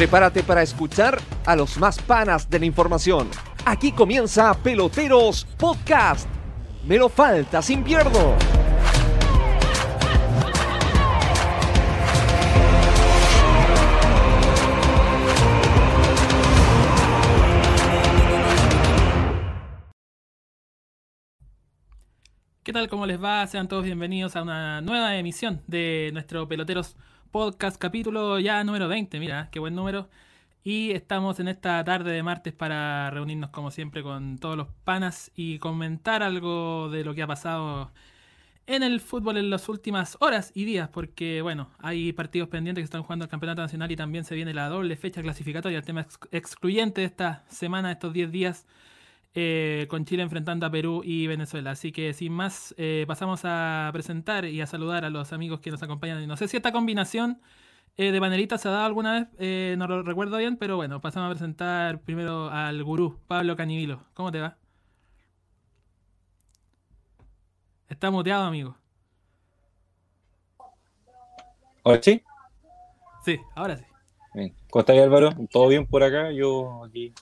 Prepárate para escuchar a los más panas de la información. Aquí comienza Peloteros Podcast. Me lo falta sin pierdo. ¿Qué tal? ¿Cómo les va? Sean todos bienvenidos a una nueva emisión de nuestro Peloteros Podcast, capítulo ya número 20. Mira, qué buen número. Y estamos en esta tarde de martes para reunirnos como siempre con todos los panas y comentar algo de lo que ha pasado en el fútbol en las últimas horas y días, porque bueno, hay partidos pendientes que están jugando el Campeonato Nacional y también se viene la doble fecha clasificatoria, el tema excluyente de esta semana, estos 10 días eh, con Chile enfrentando a Perú y Venezuela. Así que sin más, eh, pasamos a presentar y a saludar a los amigos que nos acompañan. No sé si esta combinación eh, de baneritas se ha dado alguna vez, no lo recuerdo bien, pero bueno, pasamos a presentar primero al gurú, Pablo Canivilo. ¿Cómo te va? Está muteado, amigo. ¿Ahora sí? Sí, ahora sí. Bien. ¿Cómo estás, Álvaro? ¿Todo bien por acá? Yo aquí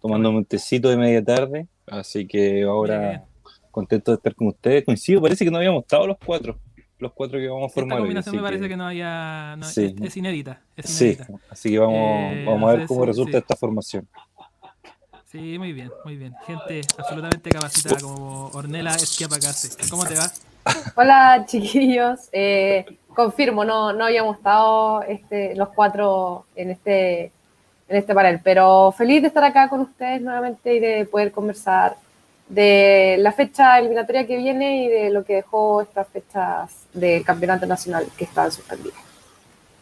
tomando un tecito de media tarde, así que ahora contento de estar con ustedes. Coincido, parece que no habíamos estado los cuatro, los cuatro que vamos a formar. Esta combinación me parece que, no había, es, inédita, Sí, así que vamos, eh, vamos a ver cómo resulta esta formación. Sí, muy bien, muy bien. Gente absolutamente capacitada como Ornella Esquiapacase. ¿Cómo te va? Hola, chiquillos. Eh, confirmo, no, no habíamos estado este, los cuatro en este en este panel. Pero feliz de estar acá con ustedes nuevamente y de poder conversar de la fecha eliminatoria que viene y de lo que dejó estas fechas del campeonato nacional que estaban suspendidas.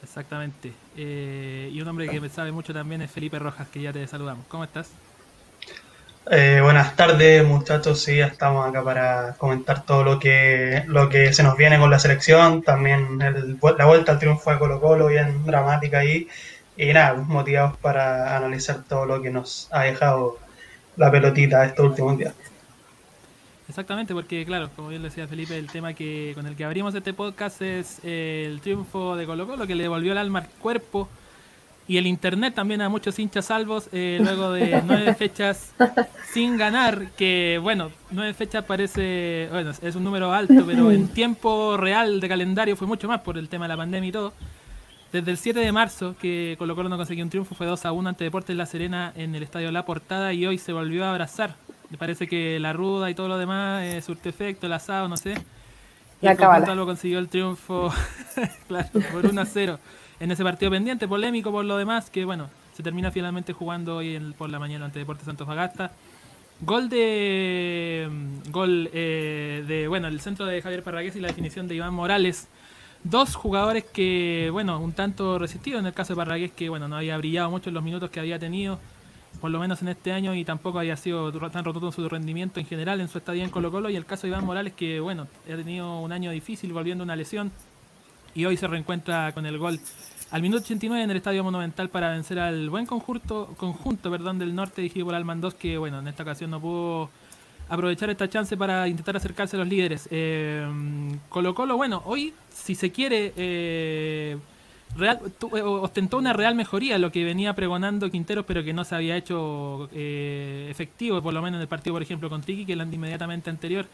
Exactamente. Eh, y un hombre que me sabe mucho también es Felipe Rojas, que ya te saludamos. ¿Cómo estás? Eh, buenas tardes, muchachos. Sí, estamos acá para comentar todo lo que, lo que se nos viene con la selección. También la vuelta al triunfo de Colo Colo, bien dramática ahí y nada, motivados para analizar todo lo que nos ha dejado la pelotita estos últimos días. Exactamente, porque claro, como bien decía Felipe, el tema que con el que abrimos este podcast es eh, el triunfo de Colo Colo, que le devolvió el alma al cuerpo y el internet también a muchos hinchas salvos, eh, luego de nueve fechas sin ganar, que bueno, nueve fechas parece, bueno, es un número alto, pero en tiempo real de calendario fue mucho más por el tema de la pandemia y todo. Desde el 7 de marzo, que Colo Colo no consiguió un triunfo, fue 2 a 1 ante Deportes La Serena en el Estadio La Portada y hoy se volvió a abrazar. Me parece que la ruda y todo lo demás eh, surte efecto, el asado, no sé. Y el lo consiguió el triunfo claro, por 1 a 0 en ese partido pendiente, polémico por lo demás, que bueno, se termina finalmente jugando hoy por la mañana ante Deportes Santos Bagasta. Gol de. Mm, gol eh, de. Bueno, el centro de Javier Parragués y la definición de Iván Morales Dos jugadores que, bueno, un tanto resistido en el caso de Parragués, que, bueno, no había brillado mucho en los minutos que había tenido, por lo menos en este año, y tampoco había sido tan rotundo en su rendimiento en general en su estadía en Colo Colo. Y el caso de Iván Morales, que, bueno, ha tenido un año difícil volviendo una lesión, y hoy se reencuentra con el gol al minuto 89 en el Estadio Monumental para vencer al buen conjunto, conjunto perdón, del norte dirigido por Almandos, que, bueno, en esta ocasión no pudo aprovechar esta chance para intentar acercarse a los líderes. Eh, Colo Colo, bueno, hoy, si se quiere, eh, real, eh, ostentó una real mejoría, lo que venía pregonando Quinteros, pero que no se había hecho efectivo, por lo menos en el partido, por ejemplo, con Tiki, que el inmediatamente anterior.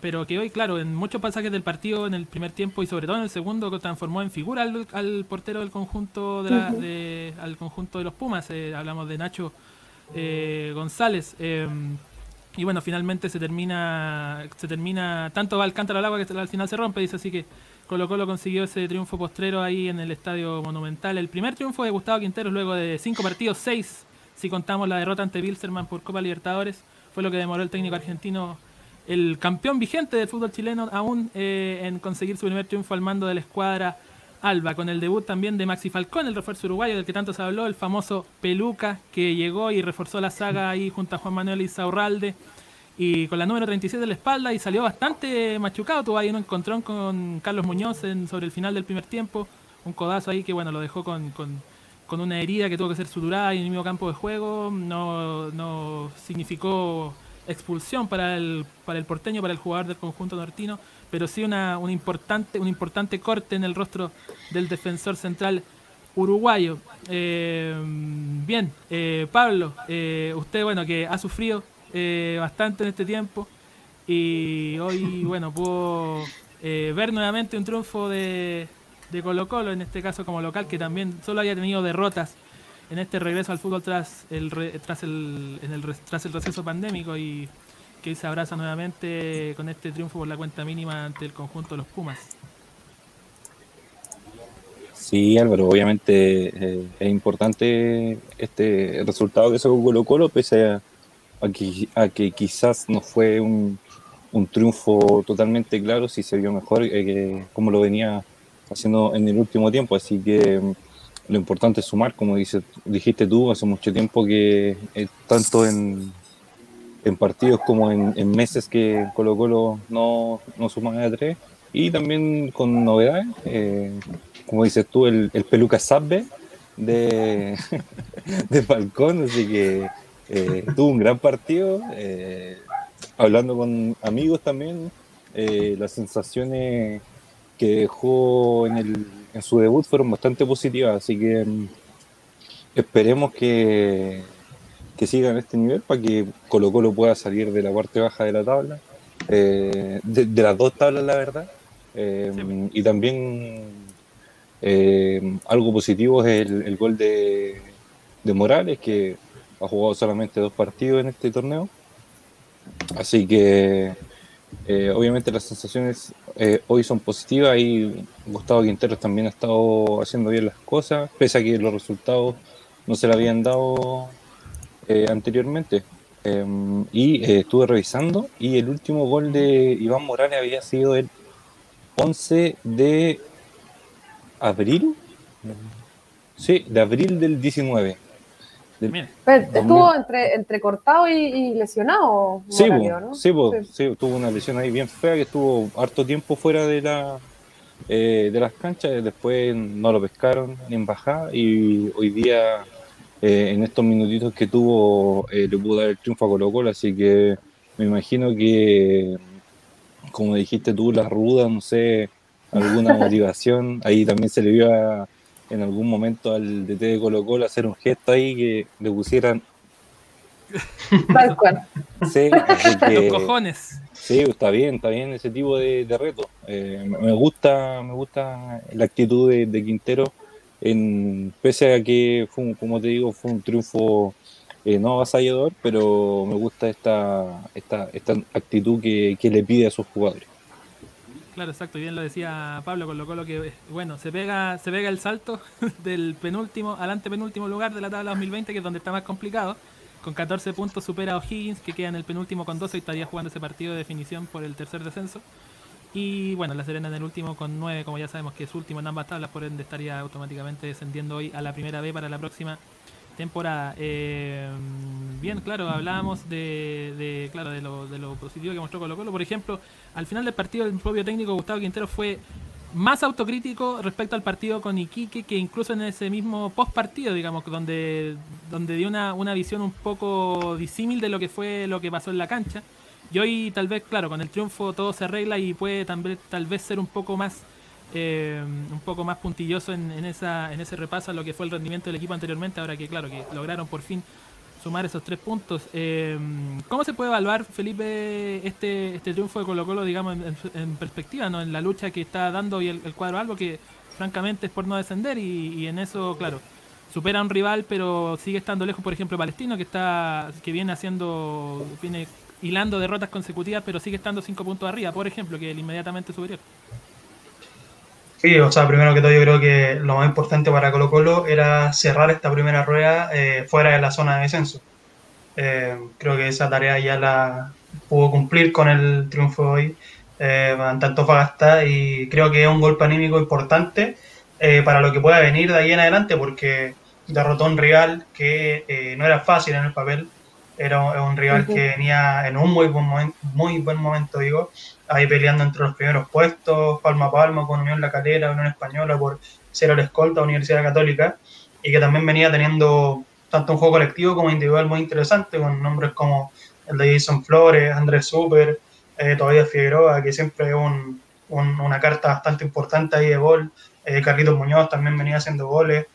pero que hoy, claro, en muchos pasajes del partido, en el primer tiempo y sobre todo en el segundo, transformó en figura al, portero del conjunto de, al conjunto de los Pumas. hablamos de Nacho eh, González. Em, y bueno, finalmente se termina, se termina, tanto va Alcántara al agua que al final se rompe, dice así que Colo Colo consiguió ese triunfo postrero ahí en el Estadio Monumental. El primer triunfo de Gustavo Quinteros luego de cinco partidos, seis, si contamos la derrota ante Bilserman por Copa Libertadores, fue lo que demoró el técnico argentino, el campeón vigente del fútbol chileno aún eh, en conseguir su primer triunfo al mando de la escuadra Alba, con el debut también de Maxi Falcón, el refuerzo uruguayo del que tanto se habló, el famoso Peluca, que llegó y reforzó la saga ahí junto a Juan Manuel Isaurralde, y con la número 37 de la espalda, y salió bastante machucado, tuvo ahí un encontrón con Carlos Muñoz en, sobre el final del primer tiempo, un codazo ahí que bueno, lo dejó con, con, una herida que tuvo que ser suturada en el mismo campo de juego, no, no significó expulsión para el, para el porteño, para el jugador del conjunto nortino, pero sí una, un, importante, un importante corte en el rostro del defensor central uruguayo. Eh, bien, eh, Pablo, eh, usted, bueno, que ha sufrido bastante en este tiempo y hoy, bueno, pudo ver nuevamente un triunfo de, de Colo Colo, en este caso como local, que también solo haya tenido derrotas en este regreso al fútbol tras el, tras el, tras el receso pandémico y que se abraza nuevamente con este triunfo por la cuenta mínima ante el conjunto de los Pumas. Sí, Álvaro, obviamente eh, es importante este resultado que sacó Colo Colo, pese a, que, quizás no fue un, triunfo totalmente claro, si se vio mejor eh, como lo venía haciendo en el último tiempo. Así que lo importante es sumar, como dice, dijiste tú, hace mucho tiempo que eh, tanto en, en, partidos como en, meses que Colo Colo no, no suma a tres y también con novedades como dices tú, el, el peluca sabbe de, de Falcón, así que eh, tuvo un gran partido. Eh, hablando con amigos también, eh, las sensaciones que dejó en, el, en su debut fueron bastante positivas, así que mm, esperemos que, que siga en este nivel para que Colo Colo pueda salir de la parte baja de la tabla, de, de, las dos tablas la verdad, y también eh, algo positivo es el, gol de, Morales, que ha jugado solamente dos partidos en este torneo. Así que eh, obviamente las sensaciones eh, hoy son positivas y Gustavo Quinteros también ha estado haciendo bien las cosas, pese a que los resultados no se le habían dado anteriormente. y estuve revisando y el último gol de Iván Morales había sido el 11 de abril. Sí, de abril del 19. Estuvo entre, entrecortado y, lesionado. Sí, sí, tuvo una lesión ahí bien fea que estuvo harto tiempo fuera de la eh, de las canchas. Después no lo pescaron ni en bajada y hoy día eh, en estos minutitos que tuvo eh, le pudo dar el triunfo a Colo Colo, así que me imagino que como dijiste tú, la ruda, no sé, alguna motivación. Ahí también se le vio en algún momento al DT de Colo Colo hacer un gesto ahí que le pusieran. Tal cual. Sí, Los cojones. Sí, está bien, está bien ese tipo de, reto. Eh, me gusta, me gusta la actitud de, Quintero, en, pese a que fue, como te digo, fue un triunfo eh, no avasallador, pero me gusta esta, esta, esta actitud que le pide a sus jugadores. Claro, exacto, bien lo decía Pablo con lo que bueno, se pega, se pega el salto del penúltimo al antepenúltimo lugar de la tabla 2020, que es donde está más complicado. Con 14 puntos supera a O'Higgins, que queda en el penúltimo con 12 y estaría jugando ese partido de definición por el tercer descenso. Y bueno, La Serena en el último con 9, como ya sabemos que es último en ambas tablas, por ende estaría automáticamente descendiendo hoy a la primera B para la próxima temporada. Eh, bien, claro, hablábamos de, claro, de lo, de lo, positivo que mostró Colo Colo. Por ejemplo, al final del partido el propio técnico Gustavo Quintero fue más autocrítico respecto al partido con Iquique que incluso en ese mismo post partido, digamos, donde, donde dio una, una visión un poco disímil de lo que fue lo que pasó en la cancha. Y hoy tal vez, claro, con el triunfo todo se arregla y puede tal tal vez ser un poco más eh, un poco más puntilloso en, esa, en ese repaso a lo que fue el rendimiento del equipo anteriormente, ahora que claro, que lograron por fin sumar esos tres puntos. Eh, ¿Cómo se puede evaluar, Felipe, este, este triunfo de Colo Colo, digamos, en, perspectiva, ¿no? en la lucha que está dando y el, cuadro algo que francamente es por no descender y, en eso, claro, supera a un rival, pero sigue estando lejos, por ejemplo, Palestino, que está que viene haciendo, viene hilando derrotas consecutivas, pero sigue estando cinco puntos arriba, por ejemplo, que el inmediatamente superior. Sí, o sea, primero que todo yo creo que lo más importante para Colo Colo era cerrar esta primera rueda eh, fuera de la zona de descenso. Eh, creo que esa tarea ya la pudo cumplir con el triunfo de hoy eh, ante Antofagasta y creo que es un golpe anímico importante eh, para lo que pueda venir de ahí en adelante porque derrotó a un rival que no era fácil en el papel, era un rival que venía en un muy buen momento, muy buen momento digo, ahí peleando entre los primeros puestos, palma a palma con Unión La Calera, Unión Española por ser el escolta Universidad Católica, y que también venía teniendo tanto un juego colectivo como individual muy interesante, con nombres como el de Jason Flores, Andrés Super, eh, todavía Figueroa, que siempre es una carta bastante importante ahí de gol, eh, Carlitos Muñoz también venía haciendo goles,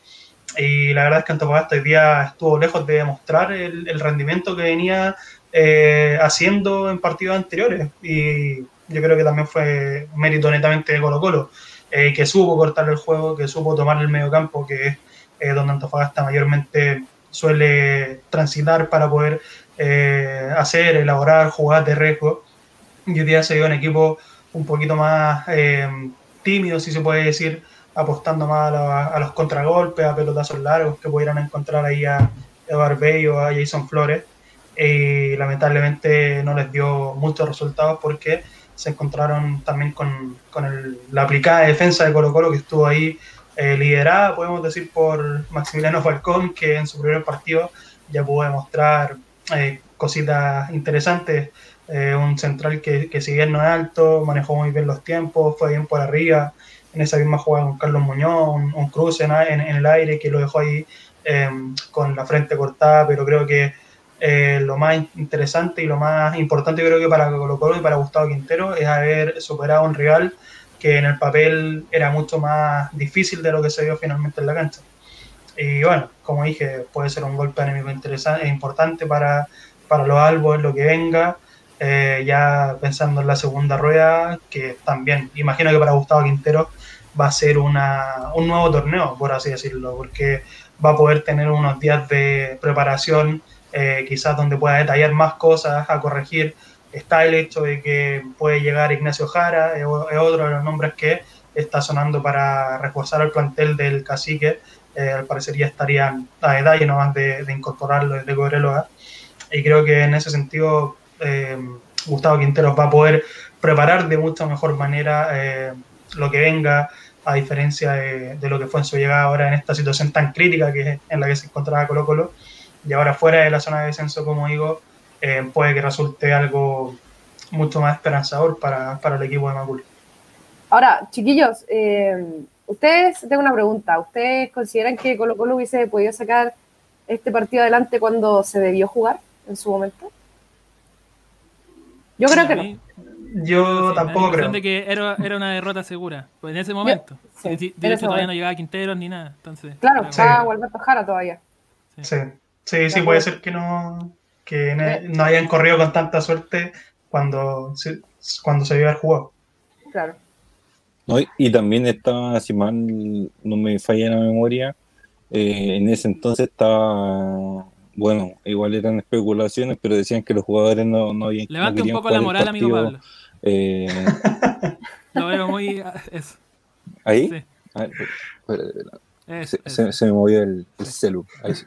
y la verdad es que Antofagasta hoy día estuvo lejos de demostrar el, rendimiento que venía eh, haciendo en partidos anteriores. Y yo creo que también fue mérito netamente de Colo Colo, eh, que supo cortar el juego, que supo tomar el medio campo, que es eh, donde Antofagasta mayormente suele transitar para poder hacer, elaborar jugadas de riesgo. Y hoy día se dio un equipo un poquito más tímido, si se puede decir, apostando más a, los contragolpes, a pelotazos largos que pudieran encontrar ahí a Eduard Bey o a Jason Flores. Y lamentablemente no les dio muchos resultados porque se encontraron también con, con la aplicada defensa de Colo Colo que estuvo ahí eh, liderada, podemos decir, por Maximiliano Falcón, que en su primer partido ya pudo demostrar eh, cositas interesantes. Eh, un central que, que si bien no es alto, manejó muy bien los tiempos, fue bien por arriba, en esa misma jugada con Carlos Muñoz, un, cruce en, el aire que lo dejó ahí con la frente cortada, pero creo que eh, lo más interesante y lo más importante creo que para Colo Colo y para Gustavo Quintero es haber superado a un rival que en el papel era mucho más difícil de lo que se vio finalmente en la cancha. Y bueno, como dije, puede ser un golpe anémico interesante, importante para, para los albos lo que venga. Eh, ya pensando en la segunda rueda, que también imagino que para Gustavo Quintero va a ser una, un nuevo torneo, por así decirlo, porque va a poder tener unos días de preparación, eh, quizás donde pueda detallar más cosas, a corregir. Está el hecho de que puede llegar Ignacio Jara, es otro de los nombres que está sonando para reforzar el plantel del cacique. Eh, al parecer ya estarían a detalle nomás de, de incorporarlo desde Cobreloa. Y creo que en ese sentido eh, Gustavo Quinteros va a poder preparar de mucha mejor manera eh, lo que venga, a diferencia de, lo que fue en su llegada ahora en esta situación tan crítica que en la que se encontraba Colo Colo, y ahora fuera de la zona de descenso, como digo, eh, puede que resulte algo mucho más esperanzador para, el equipo de Macul. Ahora, chiquillos, ustedes, tengo una pregunta, ¿ustedes consideran que Colo Colo hubiese podido sacar este partido adelante cuando se debió jugar en su momento? Yo creo que no. Yo tampoco creo. De que era, era, una derrota segura, pues en ese momento. de hecho, todavía no llegaba Quinteros ni nada. Entonces, claro, estaba Alberto Jara todavía. Sí, sí, sí, puede ser que no que no hayan corrido con tanta suerte cuando se, cuando se vio el juego. Claro. No, y también estaba, si mal no me falla la memoria, eh, en ese entonces estaba bueno, igual eran especulaciones, pero decían que los jugadores no, no habían. Levante un poco la moral, amigo Pablo. Eh... Lo veo muy. Eso. ¿Ahí? Sí. se, se, me movió el, el celu. Ahí sí.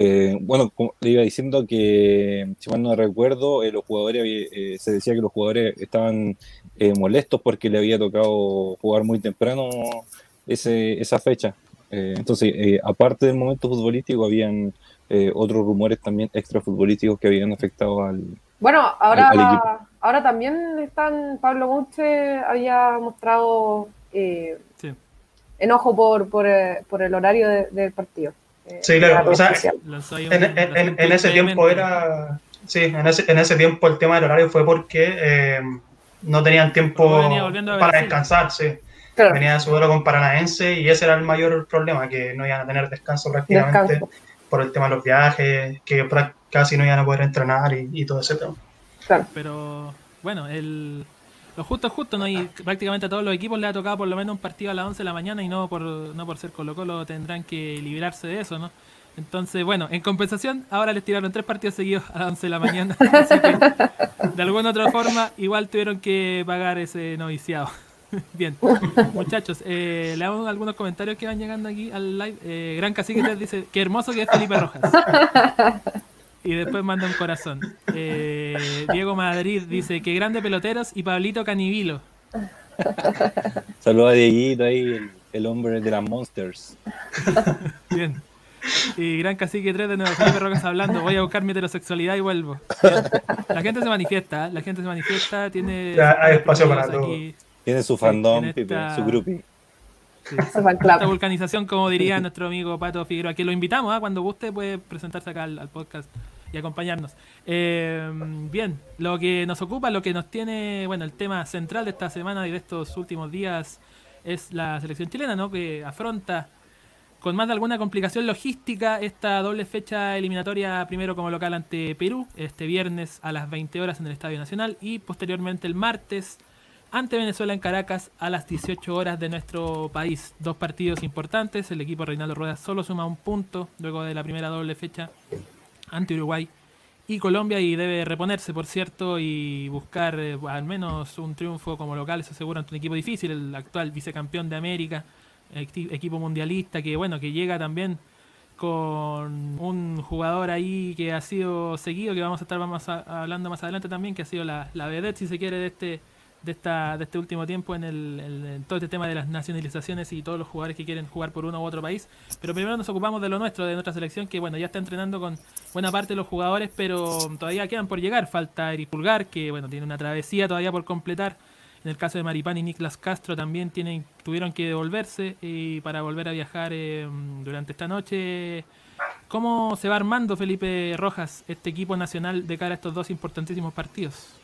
Eh, bueno, le iba diciendo que, si mal no recuerdo, eh, los jugadores eh, se decía que los jugadores estaban eh, molestos porque le había tocado jugar muy temprano ese, esa fecha. entonces, aparte del momento futbolístico, habían eh, otros rumores también extrafutbolísticos que habían afectado al. Bueno, ahora, ahora también están. Pablo Monche había mostrado eh, enojo por, por, eh, por, el horario del partido. Sí, claro. O sea, en, ese tiempo era. Sí, en ese, en ese tiempo el tema del horario fue porque no tenían tiempo para descansar, sí. Venía de su duelo con Paranaense y ese era el mayor problema, que no iban a tener descanso prácticamente por el tema de los viajes, que casi no iban a poder entrenar y, todo ese tema. Pero bueno, el, lo justo es justo, ¿no? Y prácticamente a todos los equipos les ha tocado por lo menos un partido a las 11 de la mañana y no por, no por ser Colo Colo tendrán que librarse de eso, ¿no? Entonces, bueno, en compensación, ahora les tiraron tres partidos seguidos a las 11 de la mañana. de alguna otra forma, igual tuvieron que pagar ese noviciado. Bien, muchachos, eh, le hago algunos comentarios que van llegando aquí al live. Eh, Gran Cacique dice, qué hermoso que es Felipe Rojas. Y después manda un corazón. Eh, Diego Madrid dice, qué grande peloteros y Pablito Canivilo. Saludos a Dieguito ahí, el, hombre de las Monsters. Bien. Y Gran Cacique 3 de nuevo, Felipe Rojas hablando, voy a buscar mi heterosexualidad y vuelvo. La gente se manifiesta, la gente se manifiesta, tiene... hay espacio para todo. Tiene su fandom, su esta vulcanización, como diría nuestro amigo Pato Figueroa, que lo invitamos, ¿ah? cuando guste puede presentarse acá al, podcast y acompañarnos. Eh, bien, lo que nos ocupa, lo que nos tiene, bueno, el tema central de esta semana y de estos últimos días es la selección chilena, ¿no? Que afronta con más de alguna complicación logística esta doble fecha eliminatoria primero como local ante Perú, este viernes a las 20 horas en el Estadio Nacional y posteriormente el martes ante Venezuela en Caracas a las 18 horas de nuestro país. Dos partidos importantes, el equipo Reinaldo Rueda solo suma un punto luego de la primera doble fecha ante Uruguay y Colombia y debe reponerse, por cierto, y buscar eh, al menos un triunfo como local, eso seguro ante un equipo difícil, el actual vicecampeón de América equipo mundialista que bueno que llega también con un jugador ahí que ha sido seguido que vamos a estar más hablando más adelante también que ha sido la, la vedette si se quiere de este de esta de este último tiempo en, el, todo este tema de las nacionalizaciones y todos los jugadores que quieren jugar por uno u otro país pero primero nos ocupamos de lo nuestro de nuestra selección que bueno ya está entrenando con buena parte de los jugadores pero todavía quedan por llegar falta Eric Pulgar que bueno tiene una travesía todavía por completar en el caso de Maripán y Niklas Castro también tienen, tuvieron que devolverse y para volver a viajar eh, durante esta noche. ¿Cómo se va armando Felipe Rojas este equipo nacional de cara a estos dos importantísimos partidos?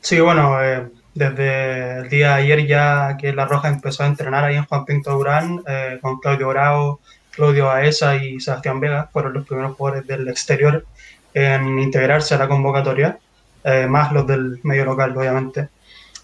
Sí, bueno, eh, desde el día de ayer ya que La Roja empezó a entrenar ahí en Juan Pinto Durán eh, con Claudio Bravo, Claudio Baeza y Sebastián Vega, fueron los primeros jugadores del exterior en integrarse a la convocatoria, más los del medio local, obviamente.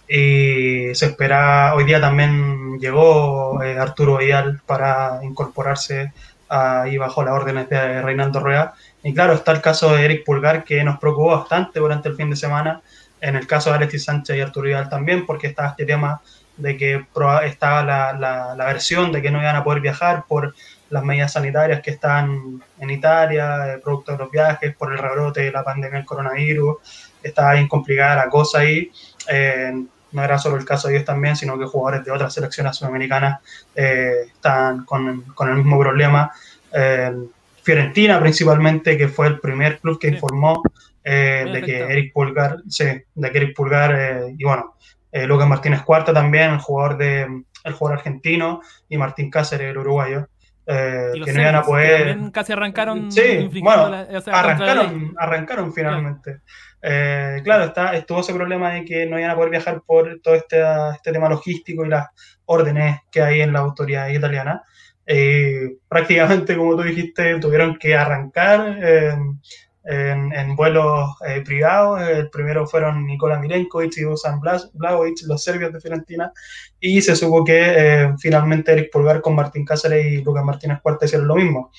Y se espera, hoy día también llegó eh, Arturo Vidal para incorporarse ahí bajo las órdenes de Reinaldo Rueda. Y claro, está el caso de Eric Pulgar que nos preocupó bastante durante el fin de semana. En el caso de Alexis Sánchez y Arturo Vidal también, porque está este tema de que estaba la, la, la, versión de que no iban a poder viajar por las medidas sanitarias que están en Italia, eh, producto de los viajes, por el rebrote de la pandemia del coronavirus. Estaba bien complicada la cosa ahí. Eh, no era solo el caso de ellos también, sino que jugadores de otras selecciones sudamericanas eh, están con, con, el mismo problema. Eh, Fiorentina principalmente, que fue el primer club que informó eh, de que Eric Pulgar, sí, de que Eric Pulgar y bueno, Lucas Martínez Cuarta también, el jugador de el jugador argentino, y Martín Cáceres, el uruguayo, que no iban a poder. casi arrancaron. Sí, bueno, arrancaron, arrancaron finalmente. Eh, claro, está, estuvo ese problema de que no iban a poder viajar por todo este, este tema logístico y las órdenes que hay en la autoridad italiana. Eh, prácticamente, como tú dijiste, tuvieron que arrancar eh, en, en, vuelos privados. El primero fueron Nikola Milenkovic y Dusan Blagovic, los serbios de Fiorentina, y se supo que finalmente Eric Pulgar con Martín Cáceres y Lucas Martínez Cuarta hicieron lo mismo.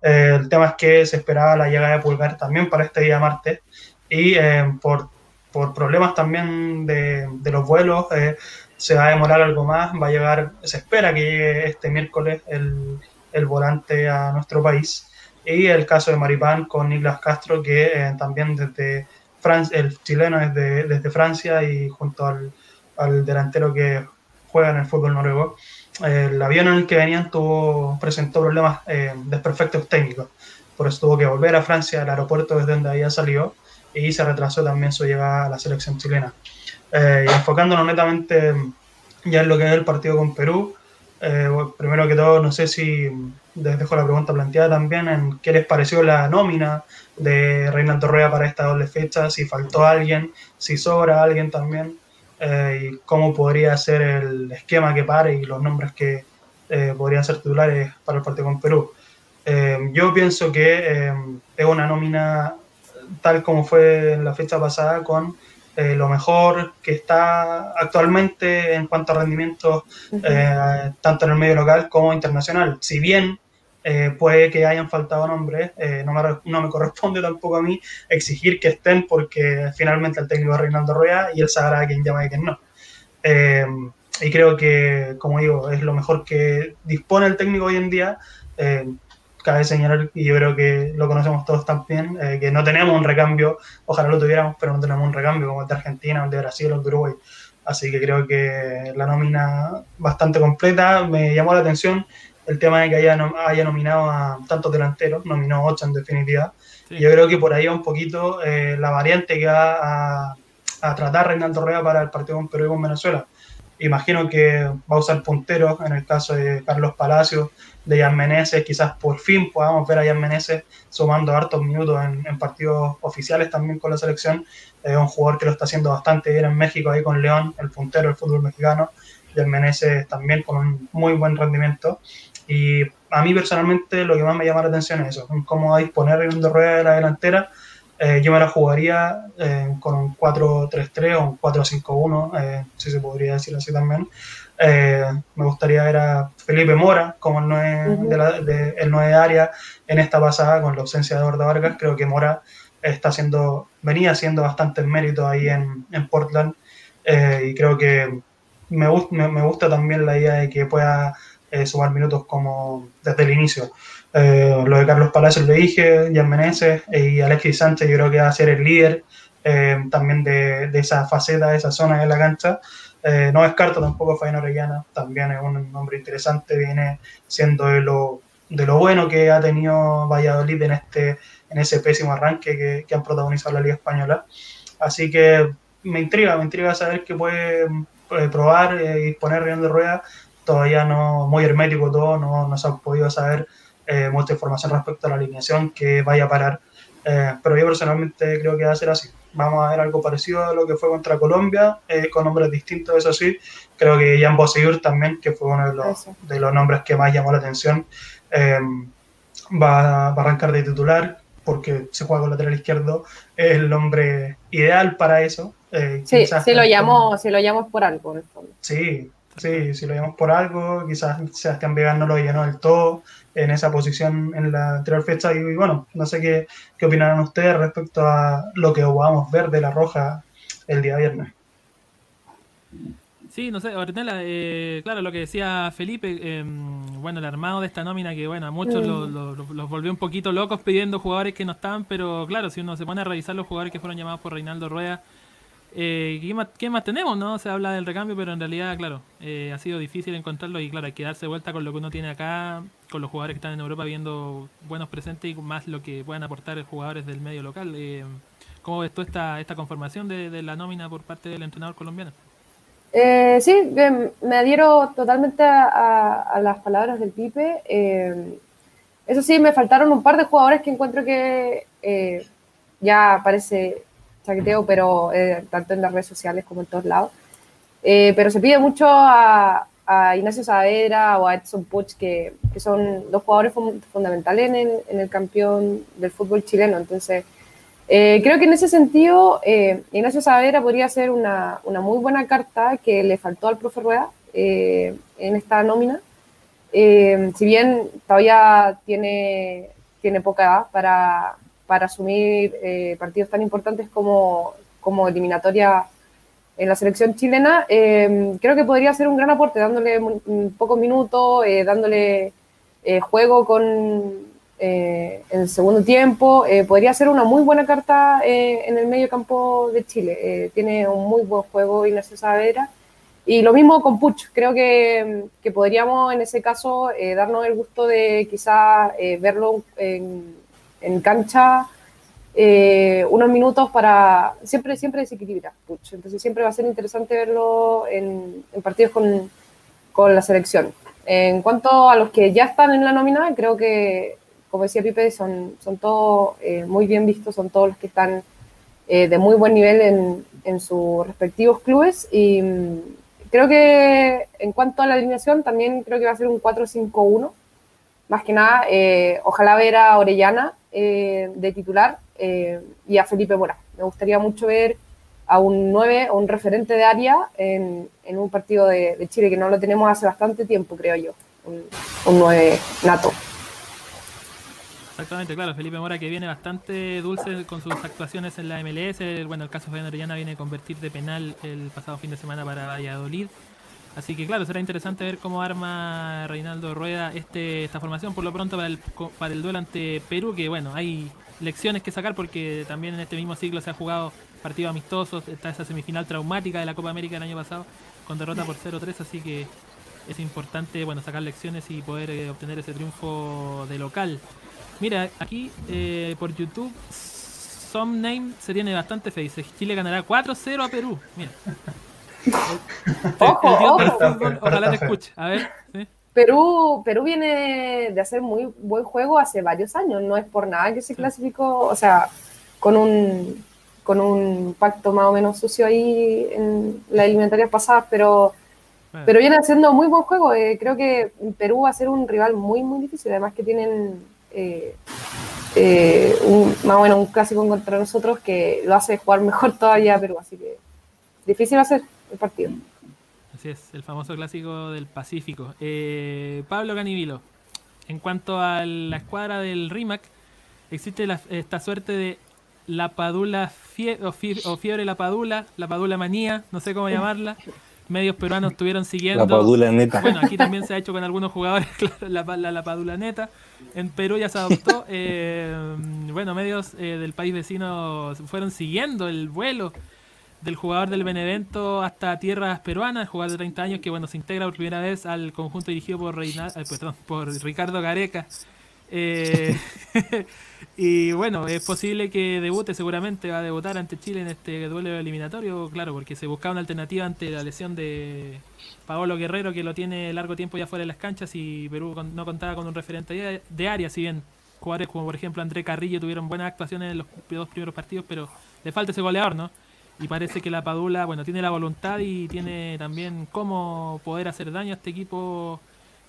el tema es que se esperaba la llegada de Pulgar también para este día martes, y eh, por, por, problemas también de, de los vuelos eh, se va a demorar algo más, va a llegar, se espera que llegue este miércoles el, el volante a nuestro país y el caso de Maripán con Niklas Castro que eh, también desde Francia, el chileno es desde Francia y junto al, al, delantero que juega en el fútbol noruego, el avión en el que venían tuvo, presentó problemas, eh, desperfectos técnicos, por eso tuvo que volver a Francia, al aeropuerto desde donde había salido, y se retrasó también su llegada a la selección chilena. Eh, y enfocándonos netamente ya en lo que es el partido con Perú, eh, primero que todo, no sé si les dejo la pregunta planteada también en qué les pareció la nómina de Reinaldo Rueda para esta doble fecha, si faltó alguien, si sobra alguien también, eh, y cómo podría ser el esquema que pare y los nombres que podrían ser titulares para el partido con Perú. yo pienso que es una nómina tal como fue la fecha pasada, con eh, lo mejor que está actualmente en cuanto a rendimiento, eh, tanto en el medio local como internacional. Si bien eh, puede que hayan faltado nombres, no me, no, me, corresponde tampoco a mí exigir que estén porque finalmente el técnico es Reinaldo Rueda y él sabrá a quién llama y quién no. y creo que, como digo, es lo mejor que dispone el técnico hoy en día cabe señalar, y yo creo que lo conocemos todos también, eh, que no tenemos un recambio, ojalá lo tuviéramos, pero no tenemos un recambio como el de Argentina, el de Brasil o el de Uruguay. Así que creo que la nómina bastante completa. Me llamó la atención el tema de que haya, haya nominado a tantos delanteros, nominó ocho en definitiva. Y yo creo que por ahí va un poquito eh, la variante que va a, a tratar Reinaldo Rueda para el partido con Perú y con Venezuela. Imagino que va a usar punteros, en el caso de Carlos Palacios, de Jan Meneses, quizás por fin podamos ver a Jan Meneses sumando hartos minutos en, partidos oficiales también con la selección. Es un jugador que lo está haciendo bastante bien en México, ahí con León, el puntero del fútbol mexicano. Jan Meneses también con un muy buen rendimiento. Y a mí personalmente lo que más me llama la atención es eso, cómo va a disponer de rueda de la delantera. Eh, yo me la jugaría eh, con un 4-3-3 o un 4-5-1, si se podría decir así también. me gustaría ver a Felipe Mora como el 9 de, el 9 de área en esta pasada con la ausencia de Eduardo Vargas. Creo que Mora está haciendo, venía haciendo bastantes méritos ahí en, en Portland y creo que me, me, gusta también la idea de que pueda eh, sumar minutos como desde el inicio. Eh, lo de Carlos Palacios lo dije, Jan Meneses y Alexis Sánchez yo creo que va a ser el líder eh, también de, de, esa faceta, de esa zona de la cancha. no descarto tampoco a Fabián Orellana, también es un nombre interesante, viene siendo de lo, de lo bueno que ha tenido Valladolid en, este, en ese pésimo arranque que, que han protagonizado la Liga Española. Así que me intriga, me intriga saber que puede eh, probar eh, y poner riendo de rueda, todavía no, muy hermético todo, no, no se ha podido saber eh, mucha información respecto a la alineación que vaya a parar. pero yo personalmente creo que va a ser así. Vamos a ver algo parecido a lo que fue contra Colombia, con nombres distintos, eso sí. Creo que Jan Boseyur también, que fue uno de los, de los nombres que más llamó la atención, va, va, a arrancar de titular porque se juega con lateral izquierdo, es el hombre ideal para eso. Eh, sí, si lo, llamo, si lo llamo por algo, en el fondo. Sí, sí, si lo llamamos por algo, quizás Sebastián Vega no lo llenó del todo en esa posición en la anterior fecha. Y, bueno, no sé qué, qué opinarán ustedes respecto a lo que vamos a ver de la Roja el día viernes. Sí, no sé, eh, claro, lo que decía Felipe, em, bueno, el armado de esta nómina que, bueno, a muchos los volvió un poquito locos pidiendo jugadores que no estaban, pero claro, si uno se pone a revisar los jugadores que fueron llamados por Reinaldo Rueda, eh, ¿qué, más, tenemos? no Se habla del recambio, pero en realidad, claro, eh, ha sido difícil encontrarlo y claro, hay que darse vuelta con lo que uno tiene acá, con los jugadores que están en Europa viendo buenos presentes y más lo que puedan aportar jugadores del medio local. Eh, ¿Cómo ves tú esta, esta conformación de, la nómina por parte del entrenador colombiano? Eh, sí, me adhiero totalmente a, las palabras del Pipe. eso sí, me faltaron un par de jugadores que encuentro que ya parece chaqueteo, pero eh, tanto en las redes sociales como en todos lados. Eh, pero se pide mucho a, Ignacio Saavedra o a Edson Puch, que, que son dos jugadores fundamentales en el, en el, campeón del fútbol chileno. Entonces, eh, creo que en ese sentido, Ignacio Saavedra podría ser una, una, muy buena carta que le faltó al profe Rueda en esta nómina. si bien todavía tiene, tiene poca edad para, para asumir eh, partidos tan importantes como, como eliminatoria en la selección chilena, eh, creo que podría ser un gran aporte, dándole un, pocos minutos, eh, dándole juego con, en el segundo tiempo. podría ser una muy buena carta en el medio campo de Chile. tiene un muy buen juego Ignacio Saavedra. Y lo mismo con Puch. Creo que, que podríamos en ese caso darnos el gusto de quizá verlo en en cancha eh, unos minutos para siempre siempre desequilibra entonces siempre va a ser interesante verlo en, partidos con, con, la selección. En cuanto a los que ya están en la nómina creo que como decía Pipe son, son todos eh, muy bien vistos son todos los que están eh, de muy buen nivel en, en sus respectivos clubes. Y mm, creo que en cuanto a la alineación también creo que va a ser un 4-5-1 más que nada, ojalá ver a Orellana eh, de titular eh, y a Felipe Mora. Me gustaría mucho ver a un 9 o un referente de área en, en un partido de, Chile, que no lo tenemos hace bastante tiempo, creo yo. Un, un 9 nato. Exactamente, claro. Felipe Mora que viene bastante dulce con sus actuaciones en la MLS. Bueno, el caso de Orellana viene a convertir de penal el pasado fin de semana para Valladolid. Así que claro, será interesante ver cómo arma Reinaldo Rueda este, esta formación por lo pronto para el, para el duelo ante Perú, que bueno, hay lecciones que sacar porque también en este mismo ciclo se ha jugado partidos amistosos, está esa semifinal traumática de la Copa América del año pasado con derrota por 0-3, así que es importante bueno sacar lecciones y poder eh, obtener ese triunfo de local. Mira, aquí eh, por YouTube Some Name se tiene bastante fe, dice Chile ganará 4-0 a Perú. Mira. Ojalá te escuche. A ver. Perú, Perú viene de hacer muy buen juego hace varios años, no es por nada que se clasificó, o sea, con un, con un pacto más o menos sucio ahí en las eliminatorias pasadas, pero Pero viene haciendo muy buen juego. Eh, creo que Perú va a ser un rival muy, muy difícil. Además que tienen eh, eh, un, más o menos un clásico contra nosotros que lo hace jugar mejor todavía a Perú. Así que difícil va a ser el partido. Así es, el famoso clásico del Pacífico. Pablo Canivilo, en cuanto a la escuadra del RIMAC, existe esta suerte de la padula o, fiebre la padula, la padula manía, no sé cómo llamarla, medios peruanos estuvieron siguiendo. La Padula Neta. Bueno, aquí también se ha hecho con algunos jugadores, claro, la, la, Padula Neta. En Perú ya se adoptó. Eh, bueno, medios eh, del país vecino fueron siguiendo el vuelo del jugador del Benevento hasta tierras peruanas, jugador de 30 años que bueno se integra por primera vez al conjunto dirigido por, eh, perdón, por Ricardo Gareca. Eh, y bueno, es posible que debute, seguramente va a debutar ante Chile en este duelo eliminatorio, claro, porque se buscaba una alternativa ante la lesión de Paolo Guerrero, que lo tiene largo tiempo ya fuera de las canchas y Perú no contaba con un referente de área, si bien jugadores como por ejemplo André Carrillo tuvieron buenas actuaciones en los dos primeros partidos, pero le falta ese goleador, ¿no? Y parece que la Padula, bueno, tiene la voluntad y tiene también cómo poder hacer daño a este equipo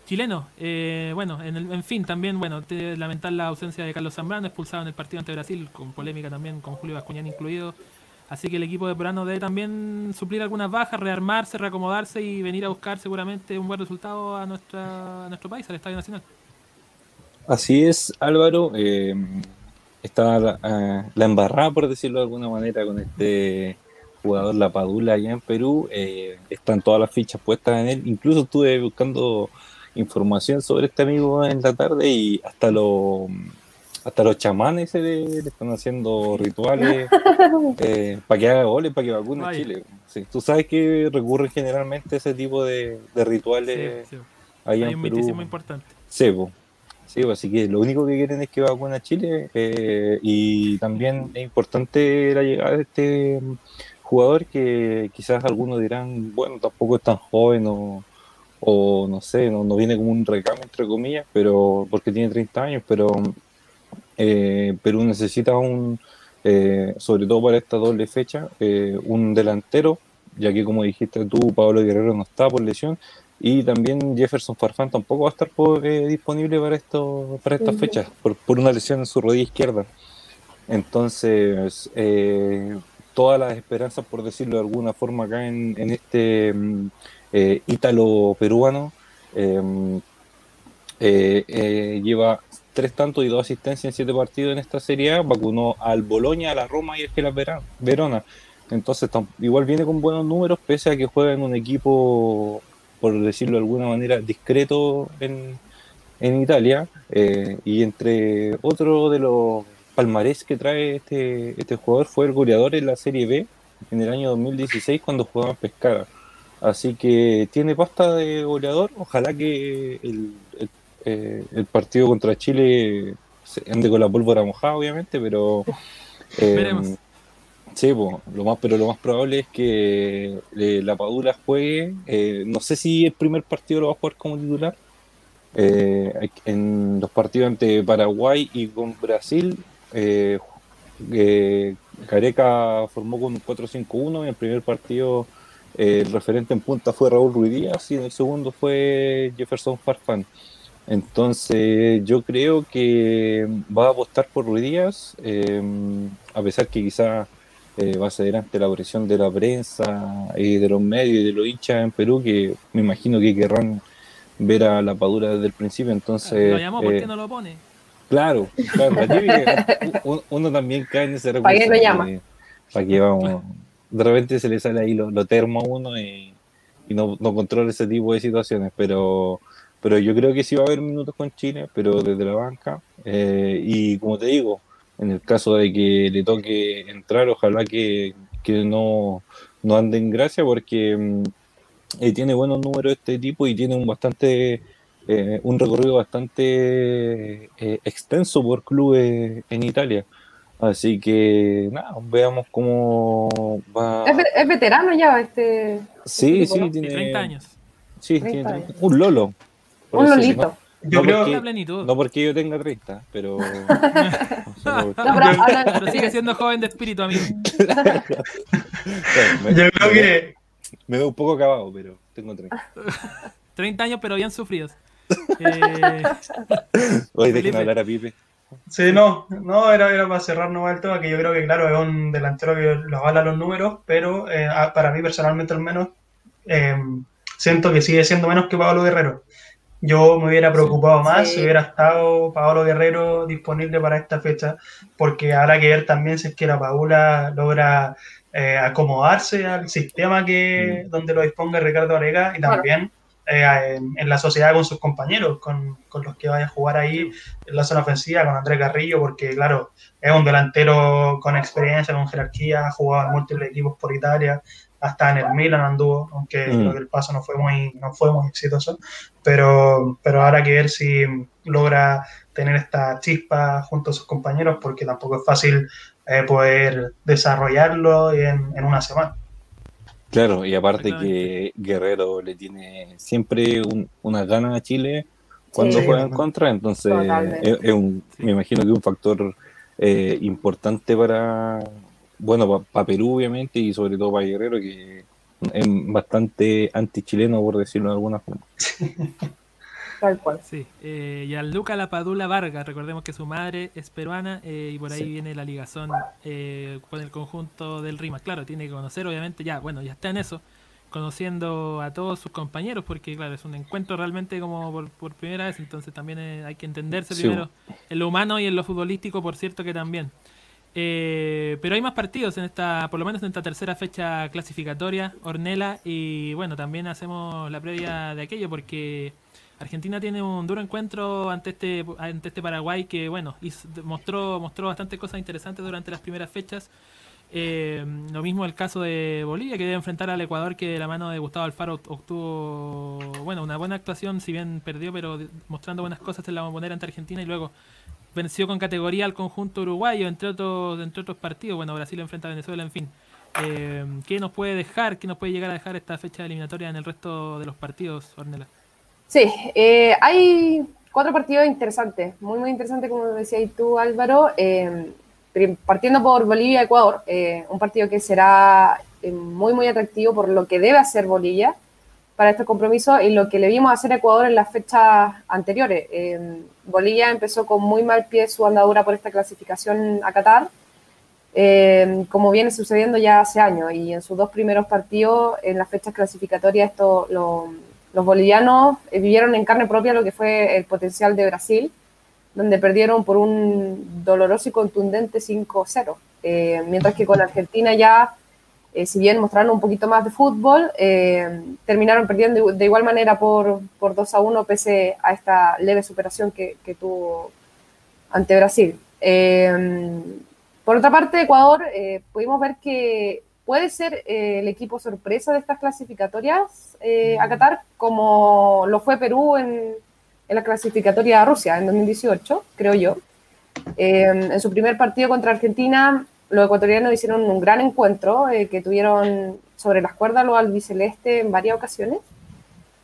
chileno. Eh, bueno, en, en, fin, también, bueno, lamentar la ausencia de Carlos Zambrano, expulsado en el partido ante Brasil, con polémica también, con Julio Bascuñán incluido. Así que el equipo de Perano debe también suplir algunas bajas, rearmarse, reacomodarse y venir a buscar seguramente un buen resultado a, nuestra, nuestro país, al Estadio Nacional. Así es, Álvaro. Eh, está la, eh, la, embarrada, por decirlo de alguna manera, con este jugador La Padula allá en Perú. están todas las fichas puestas en él. Incluso estuve buscando información sobre este amigo en la tarde y hasta los hasta los chamanes se le, están haciendo rituales eh, para que haga goles, para que vacune a Chile. tú sabes que recurren generalmente ese tipo de, rituales sí, Hay un Perú. muy importante. Sí, sí así que lo único que quieren es que vacune a Chile eh, y también es importante la llegada de este jugador que quizás algunos dirán, bueno, tampoco es tan joven o no sé, no, no viene como un recambio entre comillas, pero porque tiene 30 años, pero eh, Perú necesita un, eh, sobre todo para esta doble fecha, un delantero, ya que como dijiste tú, Pablo Guerrero no está por lesión, y también Jefferson Farfán tampoco va a estar disponible para, esto, para estas fechas, por, por, una lesión en su rodilla izquierda. Entonces, todas las esperanzas, por decirlo de alguna forma, acá en, en este mm, eh, ítalo-peruano. Em, eh, eh, lleva tres tantos y dos asistencias en siete partidos en esta Serie A. Vacunó al Boloña, a la Roma y al la Verona. Entonces, igual viene con buenos números, pese a que juega en un equipo, por decirlo de alguna manera, discreto en, en Italia. y entre otro de los palmarés que trae este, este jugador fue el goleador en la Serie B en el año 2016 cuando jugaba Pescara. Así que tiene pasta de goleador. Ojalá que el, eh, partido contra Chile se ande con la pólvora mojada, obviamente, pero. Eh, sí, lo más, pero lo más probable es que eh, la Padula juegue. no sé si el primer partido lo va a jugar como titular. en los partidos ante Paraguay y con Brasil, Careca formó con un 4-5-1 en el primer partido el referente en punta fue Raúl Ruiz Díaz y en el segundo fue Jefferson Farfán. Entonces yo creo que va a apostar por Ruiz Díaz, eh, a pesar que quizá eh, va a ceder ante la presión de la prensa y de los medios y de los hinchas en Perú, que me imagino que querrán ver a la Padura desde el principio. Entonces, ¿Lo llamó? ¿Por qué eh, no lo pone? Claro, claro uno, también cae en ese recurso. ¿Para qué lo llama? ¿Para qué vamos? de repente se le sale ahí lo, termo a uno y, no, controla ese tipo de situaciones, pero, pero yo creo que sí va a haber minutos con Chile, pero desde la banca. Eh, y como te digo, en el caso de que le toque entrar, ojalá que, no, no ande en gracia, porque mm, eh, tiene buenos números este tipo y tiene un bastante eh, un recorrido bastante extenso por clubes en Italia. Así que nada, veamos cómo va. Es, veterano ya este. Sí, sí, tiene 30 años. Sí, tiene un Lolo. Un Lolito. Yo creo porque, no porque yo tenga 30, pero. no, pero, sigue siendo joven de espíritu, amigo. yo creo que. Me veo un poco acabado, pero. tengo 30. 30 años, pero bien sufridos. Eh, Oye, dejen hablar a Pipe. Sí, no, no, era, era para cerrar nomás el tema, que yo creo que, claro, es un delantero que lo avala los números, pero eh, a- para mí personalmente al menos, eh, siento que sigue siendo menos que Pablo Guerrero. Yo me hubiera preocupado más Sí. si hubiera estado Pablo Guerrero disponible para esta fecha, porque habrá que ver también si es que la Paula logra eh, acomodarse al sistema que donde lo disponga Ricardo Arega y Claro. también eh, en, en la sociedad con sus compañeros, con, con los que vaya a jugar ahí en la zona ofensiva, con Andrés Carrillo, porque claro, es un delantero con experiencia, con jerarquía, ha jugado en múltiples equipos por Italia, hasta en el Milan anduvo, aunque Mm. creo que el paso no fue muy, no fue muy exitoso, pero, pero habrá que ver si logra tener esta chispa junto a sus compañeros, porque tampoco es fácil eh, poder desarrollarlo en, en una semana. Claro, y aparte que Guerrero le tiene siempre un- unas ganas a Chile cuando Sí. juega en contra, entonces es, es un, me imagino que es un factor eh, importante para, bueno, para Perú obviamente y sobre todo para Guerrero que es bastante anti-chileno por decirlo de alguna forma. Tal cual. sí, eh, y al Luca Lapadula Vargas, recordemos que su madre es peruana eh, y por ahí Sí. viene la ligazón eh, con el conjunto del Rimas. Claro, tiene que conocer, obviamente, ya, bueno, ya está en eso, conociendo a todos sus compañeros, porque claro, es un encuentro realmente como por, por primera vez, entonces también eh, hay que entenderse Sí. primero en lo humano y en lo futbolístico, por cierto que también. Eh, pero hay más partidos en esta, por lo menos en esta tercera fecha clasificatoria, Ornela, y bueno, también hacemos la previa de aquello porque Argentina tiene un duro encuentro ante este, ante este Paraguay que bueno, hizo- mostró, mostró bastante cosas interesantes durante las primeras fechas. Eh, lo mismo el caso de Bolivia, que debe enfrentar al Ecuador, que de la mano de Gustavo Alfaro obtuvo bueno una buena actuación, si bien perdió, pero mostrando buenas cosas en la bombonera ante Argentina y luego venció con categoría al conjunto uruguayo, entre otros, entre otros partidos. Bueno, Brasil enfrenta a Venezuela, en fin. Eh, ¿Qué nos puede dejar, qué nos puede llegar a dejar esta fecha eliminatoria en el resto de los partidos, Ornella? Sí, eh, hay cuatro partidos interesantes, muy, muy interesantes, como decías tú, Álvaro. Eh, partiendo por Bolivia-Ecuador, eh, un partido que será muy, muy atractivo por lo que debe hacer Bolivia para estos compromisos y lo que le vimos hacer a Ecuador en las fechas anteriores. Eh, Bolivia empezó con muy mal pie su andadura por esta clasificación a Qatar, eh, como viene sucediendo ya hace años, y en sus dos primeros partidos, en las fechas clasificatorias, esto lo los bolivianos eh, vivieron en carne propia lo que fue el potencial de Brasil, donde perdieron por un doloroso y contundente 5-0. Eh, mientras que con Argentina ya, eh, si bien mostraron un poquito más de fútbol, eh, terminaron perdiendo de, igual manera por, por 2-1 pese a esta leve superación que, que tuvo ante Brasil. Eh, por otra parte, Ecuador, eh, pudimos ver que puede ser el equipo sorpresa de estas clasificatorias a Qatar, como lo fue Perú en, en la clasificatoria a Rusia en 2018, creo yo. Eh, en su primer partido contra Argentina, los ecuatorianos hicieron un gran encuentro eh, que tuvieron sobre las cuerdas los albiceleste en varias ocasiones,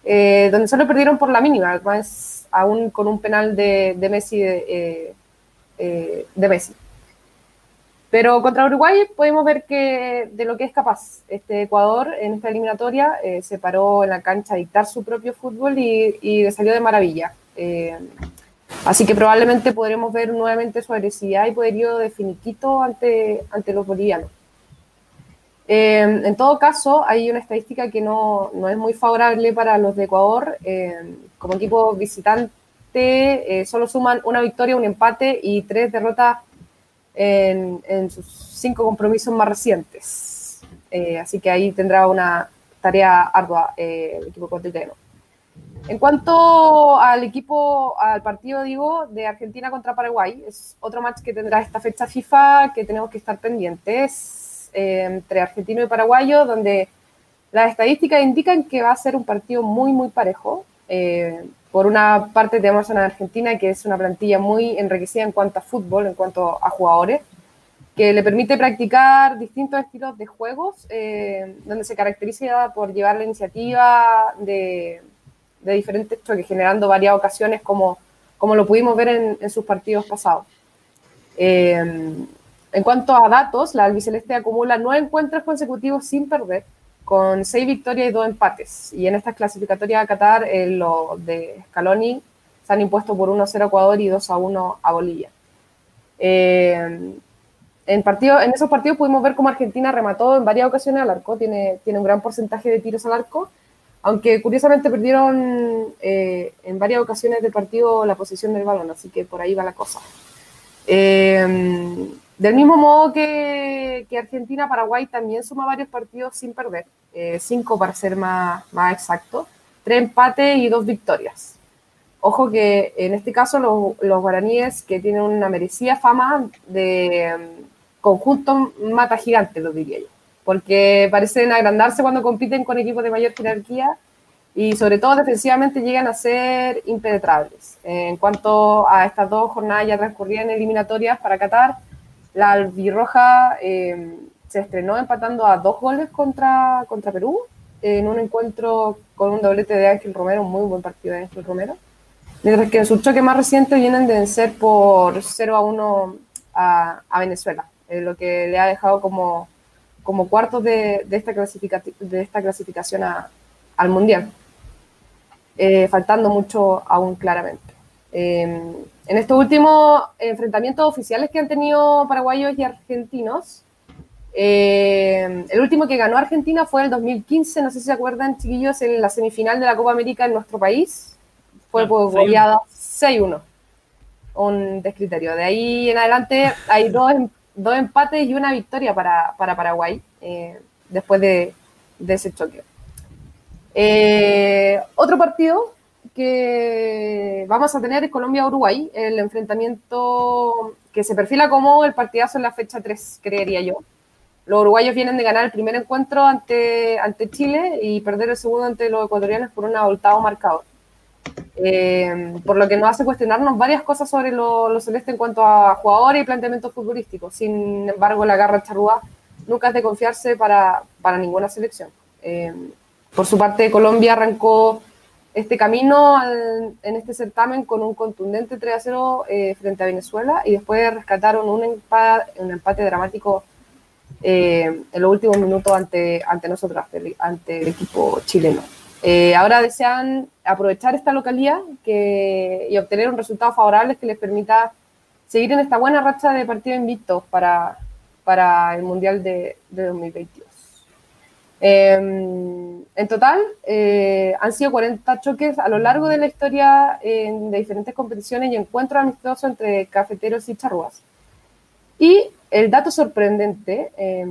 eh, donde solo perdieron por la mínima, más aún con un penal de, de Messi. De, eh, de Messi. Pero contra Uruguay podemos ver que de lo que es capaz este Ecuador en esta eliminatoria eh, se paró en la cancha a dictar su propio fútbol y, y salió de maravilla. Así que probablemente podremos ver nuevamente su agresividad y poderío de finiquito ante, ante los bolivianos. Eh, en todo caso, hay una estadística que no, no, es muy favorable para los de Ecuador. Eh, como equipo visitante, eh, solo suman una victoria, un empate y tres derrotas en, en, sus cinco compromisos más recientes. Eh, así que ahí tendrá una tarea ardua eh, el equipo ecuatoriano. En cuanto al equipo, al partido, digo, de Argentina contra Paraguay, es otro match que tendrá esta fecha FIFA que tenemos que estar pendientes eh, entre argentino y paraguayo, donde las estadísticas indican que va a ser un partido muy, muy parejo. Eh, por una parte tenemos a Argentina, que es una plantilla muy enriquecida en cuanto a fútbol, en cuanto a jugadores, que le permite practicar distintos estilos de juegos, eh, donde se caracteriza por llevar la iniciativa de, de, diferentes choques, generando varias ocasiones como, como lo pudimos ver en, en sus partidos pasados. Eh, en cuanto a datos, la albiceleste acumula nueve encuentros consecutivos sin perder, con seis victorias y dos empates. Y en estas clasificatorias a Qatar, eh, los de Scaloni se han impuesto por 1-0 a Ecuador y 2-1 a Bolivia. Eh, en, partido, en esos partidos pudimos ver cómo Argentina remató en varias ocasiones al arco, tiene, tiene un gran porcentaje de tiros al arco, aunque curiosamente perdieron eh, en varias ocasiones del partido la posición del balón, así que por ahí va la cosa. Eh, del mismo modo que, Argentina, Paraguay también suma varios partidos sin perder, eh, cinco para ser más, más exacto, tres empates y dos victorias. Ojo que en este caso los, guaraníes que tienen una merecida fama de um, conjunto mata gigante, lo diría yo, porque parecen agrandarse cuando compiten con equipos de mayor jerarquía y sobre todo defensivamente llegan a ser impenetrables. En cuanto a estas dos jornadas ya transcurridas eliminatorias para Qatar, la albirroja eh, se estrenó empatando a dos goles contra, contra Perú en un encuentro con un doblete de Ángel Romero, un muy buen partido de Ángel Romero. Mientras que en su choque más reciente vienen de vencer por 0 a 1 a, a Venezuela, eh, lo que le ha dejado como, como cuartos de, de, esta, de esta clasificación a, al Mundial, eh, faltando mucho aún claramente. Eh, en estos últimos enfrentamientos oficiales que han tenido paraguayos y argentinos, eh, el último que ganó Argentina fue el 2015, no sé si se acuerdan, chiquillos, en la semifinal de la Copa América en nuestro país. Fue ah, por goleada 6-1, un descriterio. De ahí en adelante hay dos, dos empates y una victoria para, para Paraguay eh, después de, ese choque. Eh, otro partido que vamos a tener Colombia-Uruguay, el enfrentamiento que se perfila como el partidazo en la fecha 3, creería yo. Los uruguayos vienen de ganar el primer encuentro ante, ante Chile y perder el segundo ante los ecuatorianos por un abultado marcador. Eh, por lo que nos hace cuestionarnos varias cosas sobre lo, lo, celeste en cuanto a jugadores y planteamientos futbolísticos. Sin embargo, la garra charrúa nunca es de confiarse para, para ninguna selección. Eh, por su parte, Colombia arrancó este camino al, en este certamen con un contundente 3 a 0 eh, frente a Venezuela y después rescataron un empate, un empate dramático eh, en los últimos minutos ante, ante nosotros, ante el equipo chileno. Eh, ahora desean aprovechar esta localidad que, y obtener un resultado favorable que les permita seguir en esta buena racha de partidos invictos para, para el Mundial de, de 2022. Eh, en total, eh, han sido 40 choques a lo largo de la historia en, de diferentes competiciones y encuentros amistosos entre cafeteros y charrúas. Y el dato sorprendente eh,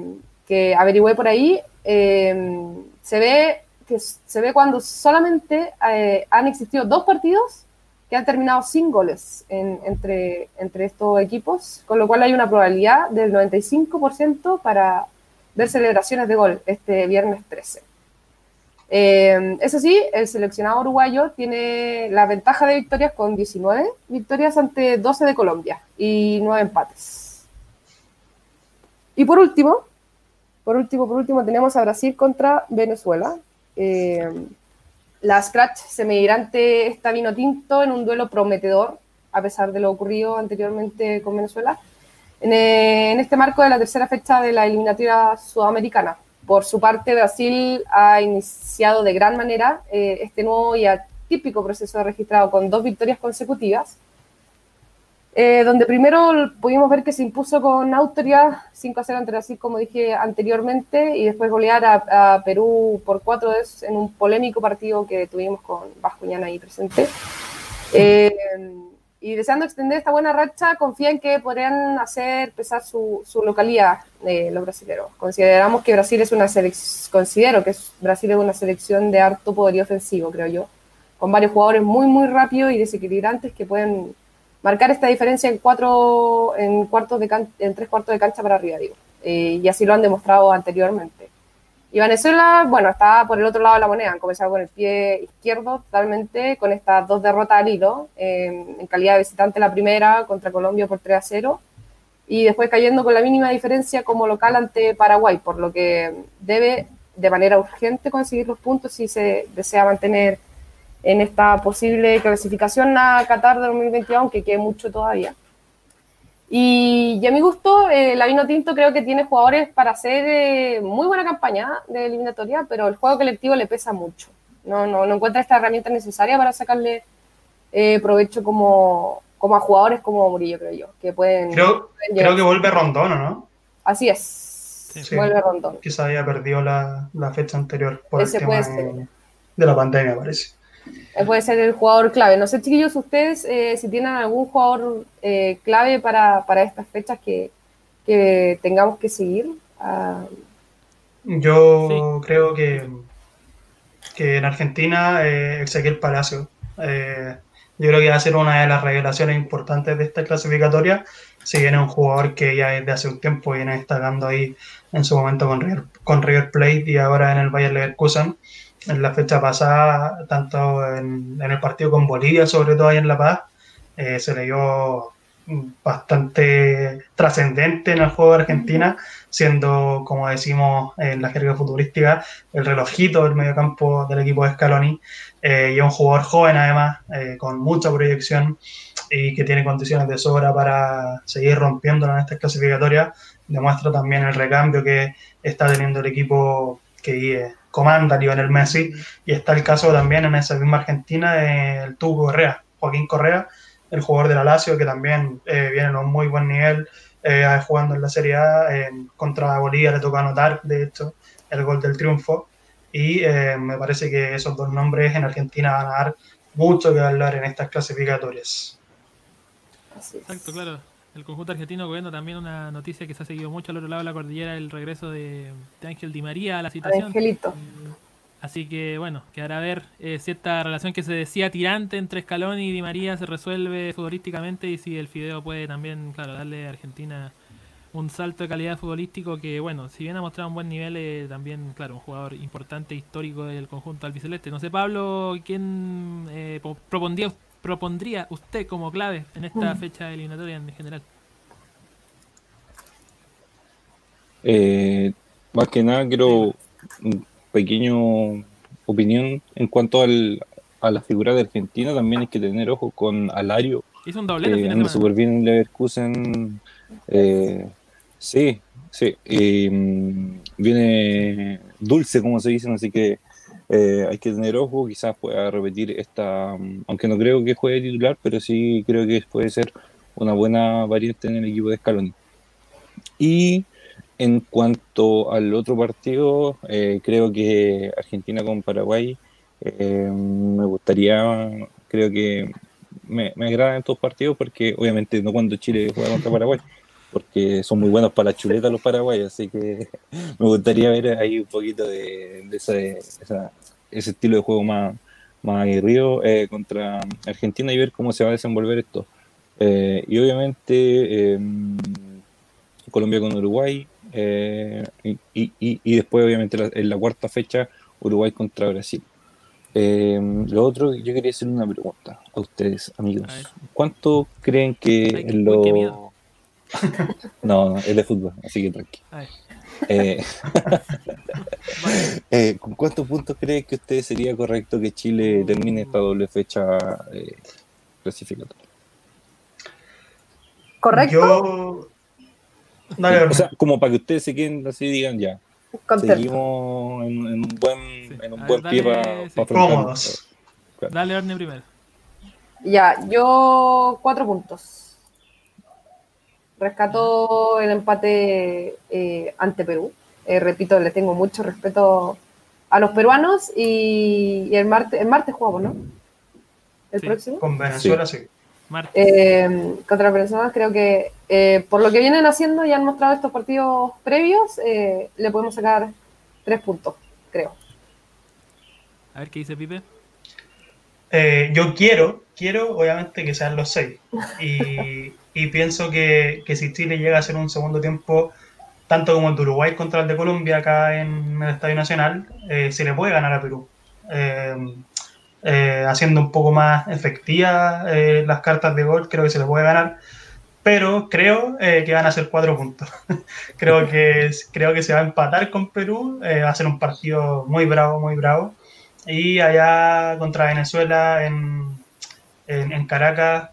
que averigüé por ahí, eh, se, ve que se ve cuando solamente eh, han existido dos partidos que han terminado sin goles en, entre, entre estos equipos, con lo cual hay una probabilidad del 95% para ver celebraciones de gol este viernes 13. Eh, eso sí, el seleccionado uruguayo tiene la ventaja de victorias con 19 victorias ante 12 de Colombia y 9 empates. Y por último, por último, por último, tenemos a Brasil contra Venezuela. Eh, la Scratch semigrante está vino tinto en un duelo prometedor, a pesar de lo ocurrido anteriormente con Venezuela en, este marco de la tercera fecha de la eliminatoria sudamericana. Por su parte, Brasil ha iniciado de gran manera eh, este nuevo y atípico proceso registrado con dos victorias consecutivas, eh, donde primero pudimos ver que se impuso con autoridad 5 a 0 ante Brasil, como dije anteriormente, y después golear a, a Perú por cuatro veces en un polémico partido que tuvimos con Bascuñana ahí presente. Eh, y deseando extender esta buena racha, confían que podrían hacer pesar su, su localidad eh, los brasileños. Consideramos que Brasil es una selección, considero que es, Brasil es una selección de harto poderío ofensivo, creo yo, con varios jugadores muy, muy rápidos y desequilibrantes que pueden marcar esta diferencia en cuatro, en cuartos de en tres cuartos de cancha para arriba, digo. Eh, y así lo han demostrado anteriormente. Y Venezuela, bueno, está por el otro lado de la moneda, han comenzado con el pie izquierdo totalmente, con estas dos derrotas al hilo, eh, en calidad de visitante la primera contra Colombia por 3 a 0, y después cayendo con la mínima diferencia como local ante Paraguay, por lo que debe de manera urgente conseguir los puntos si se desea mantener en esta posible clasificación a Qatar de 2022, aunque quede mucho todavía. Y, a mi gusto, eh, la Vino Tinto creo que tiene jugadores para hacer eh, muy buena campaña de eliminatoria, pero el juego colectivo le pesa mucho. No, no, no encuentra esta herramienta necesaria para sacarle eh, provecho como, como a jugadores como Murillo, creo yo, que pueden... Creo, creo que vuelve Rondón, ¿no? Así es. vuelve Rondón. Que se había perdido la, la fecha anterior por el tema de la pandemia, parece. Eh, puede ser el jugador clave. No sé, chiquillos, ustedes eh, si tienen algún jugador eh, clave para, estas fechas que, tengamos que seguir. Ah, Yo creo que, que en Argentina Ezequiel Palacio. yo creo que va a ser una de las revelaciones importantes de esta clasificatoria. Si viene un jugador que ya desde hace un tiempo viene destacando ahí en su momento con River, con River Plate y ahora en el Bayern Leverkusen en la fecha pasada, tanto en, el partido con Bolivia, sobre todo ahí en La Paz, eh, se le dio bastante trascendente en el juego de Argentina, siendo, como decimos en la jerga futurística, el relojito del mediocampo del equipo de Scaloni, eh, y un jugador joven además, eh, con mucha proyección y que tiene condiciones de sobra para seguir rompiendo en estas clasificatorias, demuestra también el recambio que está teniendo el equipo que comanda Lionel Messi, y está el caso también en esa misma Argentina del Tubo Correa, Joaquín Correa, el jugador de la Lazio, que también eh, viene a un muy buen nivel eh, jugando en la Serie A, contra Bolivia le toca anotar, de hecho, el gol del triunfo, y eh, me parece que esos dos nombres en Argentina van a dar mucho que hablar en estas clasificatorias. Exacto, claro el conjunto argentino gobierno también una noticia que se ha seguido mucho al otro lado de la cordillera, el regreso de, Ángel Di María a la situación. Angelito. Así que bueno, quedará a ver eh, si esta relación que se decía tirante entre Scaloni y Di María se resuelve futbolísticamente y si el Fideo puede también, claro, darle a Argentina un salto de calidad futbolístico que, bueno, si bien ha mostrado un buen nivel, eh, también, claro, un jugador importante, histórico del conjunto albiceleste. No sé, Pablo, ¿quién eh, propondría propondría usted como clave en esta mm. fecha eliminatoria en general? Eh, más que nada quiero un pequeño opinión en cuanto al, a la figura de Argentina. También hay que tener ojo con Alario. Hizo un doblete. Anda súper bien en Leverkusen. Eh, sí, sí. Mm, viene dulce, como se dicen, así que eh, hay que tener ojo, quizás pueda repetir esta, mm, aunque no creo que juegue titular, pero sí creo que puede ser una buena variante en el equipo de Scaloni. Y en cuanto al otro partido, eh, creo que Argentina con Paraguay, eh, me gustaría, creo que me, me agradan estos partidos porque obviamente no cuando Chile juega contra Paraguay, porque son muy buenos para la chuleta los paraguayos, así que me gustaría ver ahí un poquito de, ese, ese, estilo de juego más, más aguerrido eh, contra Argentina y ver cómo se va a desenvolver esto. Eh, y obviamente em, Colombia con Uruguay eh, y, y, después obviamente en la cuarta fecha Uruguay contra Brasil. Em, lo otro, yo quería hacer una pregunta a ustedes, amigos. ¿Cuánto creen que no, es de fútbol, así que tranquilo. Eh, eh, ¿Con cuántos puntos cree que usted sería correcto que Chile termine esta doble fecha eh, clasificatoria? ¿Correcto? O sea, como para que ustedes se queden así digan ya. Seguimos en, un buen, en un buen pie para pa Dale, Orne primero. Ya, yo cuatro puntos rescató el empate eh, ante Perú. Eh, repito, le tengo mucho respeto a los peruanos y, el martes, el martes jugamos, ¿no? El próximo. Con Venezuela, sí. Eh, contra Venezuela creo que por lo que vienen haciendo y han mostrado estos partidos previos, le podemos sacar tres puntos, creo. A ver qué dice Pipe. yo quiero, quiero obviamente que sean los seis. Y y pienso que, que, si Chile llega a ser un segundo tiempo, tanto como el de Uruguay contra el de Colombia acá en el Estadio Nacional, eh, se le puede ganar a Perú. Eh, eh, haciendo un poco más efectivas las cartas de gol, creo que se le puede ganar. Pero creo que van a ser cuatro puntos. creo, que, creo que se va a empatar con Perú. va a ser un partido muy bravo, muy bravo. Y allá contra Venezuela en, en, en Caracas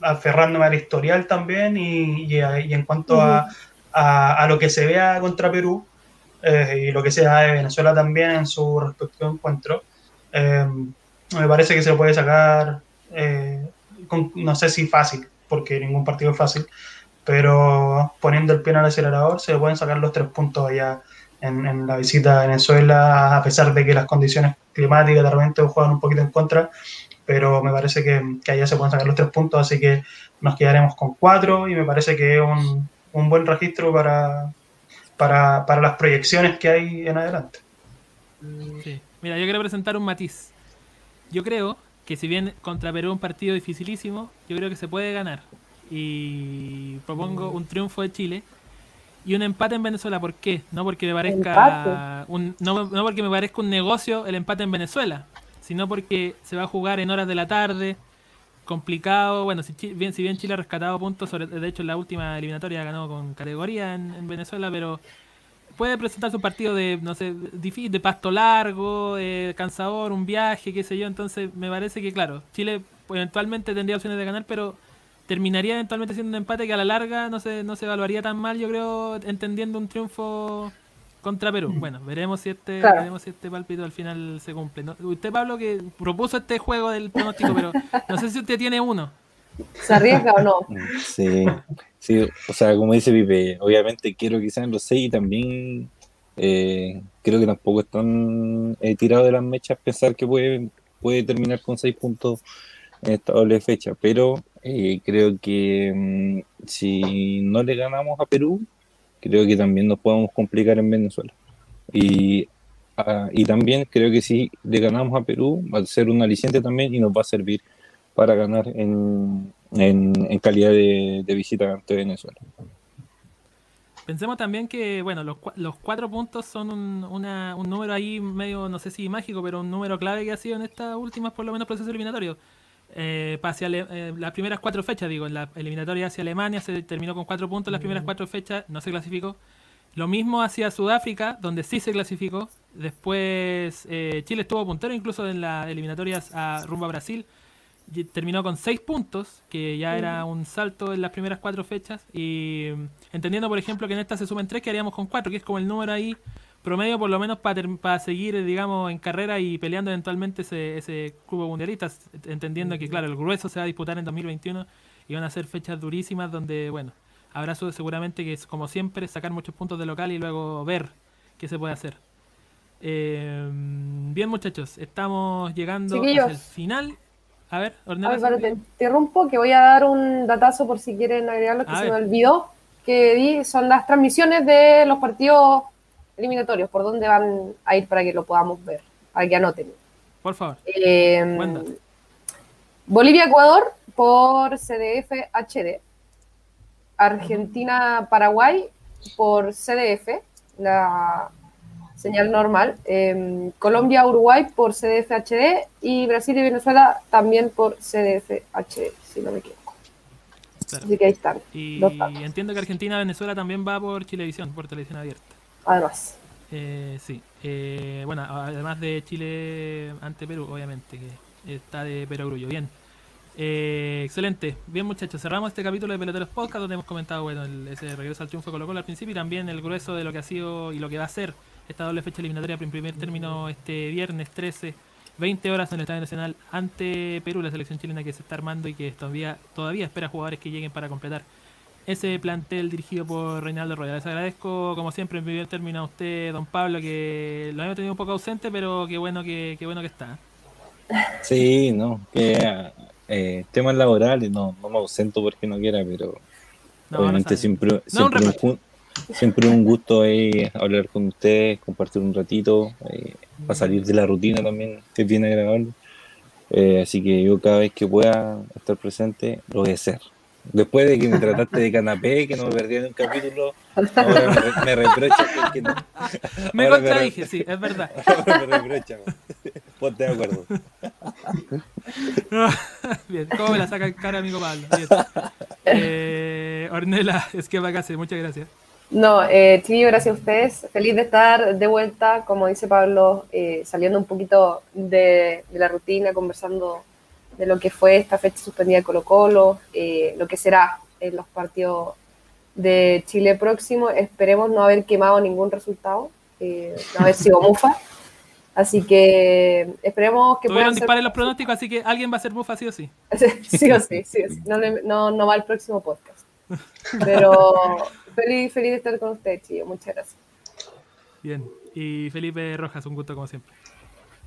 aferrándome al historial también y, en cuanto a, a, lo que se vea contra Perú eh, y lo que se da de Venezuela también en su respectivo encuentro, eh, me parece que se puede sacar, eh, no sé si fácil, porque ningún partido es fácil, pero poniendo el pie en el acelerador se pueden sacar los tres puntos allá en, la visita a Venezuela, a pesar de que las condiciones climáticas de repente juegan un poquito en contra, pero me parece que, que, allá se pueden sacar los tres puntos, así que nos quedaremos con cuatro y me parece que es un, un buen registro para, para, para, las proyecciones que hay en adelante. Sí. Mira, yo quiero presentar un matiz. Yo creo que si bien contra Perú un partido dificilísimo, yo creo que se puede ganar. Y propongo un triunfo de Chile y un empate en Venezuela. ¿Por qué? No porque me parezca un, no, no porque me parezca un negocio el empate en Venezuela, sino porque se va a jugar en horas de la tarde, complicado. Bueno, si bien, si bien Chile ha rescatado puntos, sobre, de hecho en la última eliminatoria ganó con categoría en, Venezuela, pero puede presentarse un partido de, no sé, difícil, de pasto largo, eh, cansador, un viaje, qué sé yo. Entonces me parece que, claro, Chile eventualmente tendría opciones de ganar, pero terminaría eventualmente siendo un empate que a la larga no se, no se evaluaría tan mal, yo creo, entendiendo un triunfo contra Perú. Bueno, veremos si este veremos si este palpito al final se cumple. Usted, Pablo, que propuso este juego del pronóstico, pero no sé si usted tiene uno. ¿Se arriesga o no? Sí, sí, o sea, como dice Pipe, obviamente quiero que sean los seis y también eh, creo que tampoco están eh, tirados de las mechas pensar que puede, puede terminar con seis puntos en esta doble fecha, pero eh, creo que mm, si no le ganamos a Perú, creo que también nos podemos complicar en Venezuela. Y, ah, y también creo que si le ganamos a Perú, va a ser un aliciente también y nos va a servir para ganar en, en, calidad de, de, visita ante Venezuela. Pensemos también que, bueno, los, los cuatro puntos son un, una, un número ahí medio, no sé si mágico, pero un número clave que ha sido en estas últimas, por lo menos, procesos eliminatorios. Eh, eh, las primeras cuatro fechas, digo, en la eliminatoria hacia Alemania se terminó con cuatro puntos, las primeras cuatro fechas no se clasificó. Lo mismo hacia Sudáfrica, donde sí se clasificó. Después eh, Chile estuvo puntero incluso en las eliminatorias a rumbo a Brasil. terminó con seis puntos, que ya era un salto en las primeras cuatro fechas. Y entendiendo, por ejemplo, que en esta se sumen tres, quedaríamos con cuatro, que es como el número ahí promedio por lo menos para seguir, digamos, en carrera y peleando eventualmente ese, ese cubo mundialista, entendiendo que, claro, el grueso se va a disputar en 2021 y van a ser fechas durísimas donde, bueno, habrá seguramente que, como siempre, sacar muchos puntos de local y luego ver qué se puede hacer. Eh, bien, muchachos, estamos llegando al final. A ver, Ornella. te interrumpo, que voy a dar un datazo por si quieren agregarlo, que se me olvidó, que di, son las transmisiones de los partidos eliminatorios, ¿por dónde van a ir para que lo podamos ver? Para que anoten. Por favor. Eh, Bolivia-Ecuador por CDF HD. Argentina-Paraguay por CDF, la señal normal. Em, Colombia-Uruguay por CDF HD y Brasil y Venezuela también por CDF HD, si no me equivoco. Así que ahí están. Y entiendo que Argentina-Venezuela también va por Chilevisión, por televisión abierta además. Eh, sí, eh, bueno, además de Chile ante Perú, obviamente, que está de perogrullo. Bien, eh, excelente. Bien, muchachos, cerramos este capítulo de Peloteros Podcast donde hemos comentado, bueno, ese regreso al triunfo de Colo Colo al principio y también el grueso de lo que ha sido y lo que va a ser esta doble fecha eliminatoria en primer término este viernes 13, 20 horas en el Estadio Nacional ante Perú, la selección chilena que se está armando y que todavía, todavía espera jugadores que lleguen para completar ese plantel dirigido por Reinaldo Roya. Les agradezco, como siempre, en primer término a usted, don Pablo, que lo hemos tenido un poco ausente, pero qué bueno que, qué bueno que está. Sí, no, que eh, temas laborales, no, no me ausento porque no quiera, pero obviamente siempre, siempre, un, siempre un gusto eh, hablar con ustedes, compartir un ratito, eh, para salir de la rutina también, que es bien agradable. Eh, así que yo cada vez que pueda estar presente, lo voy a hacer. Después de que me trataste de canapé, que no me perdí en un capítulo, ahora me, reprocha que, no. Me contradije, sí, es verdad. Ahora me reprocha. Ponte de acuerdo. Bien, ¿cómo me la saca en cara, amigo Pablo? Bien. Eh, Ornella, Esquema Case, muchas gracias. No, eh, gracias a ustedes. Feliz de estar de vuelta, como dice Pablo, eh, saliendo un poquito de, de la rutina, conversando de lo que fue esta fecha suspendida de Colo Colo, eh, lo que será en los partidos de Chile próximo. Esperemos no haber quemado ningún resultado, eh, no haber sido mufa. Así que esperemos que puedan ser... los pronósticos, así que alguien va a ser mufa sí o sí. sí o sí, sí, No, no, no, va al próximo podcast. Pero feliz, feliz de estar con ustedes, chicos. Muchas gracias. Bien. Y Felipe Rojas, un gusto como siempre.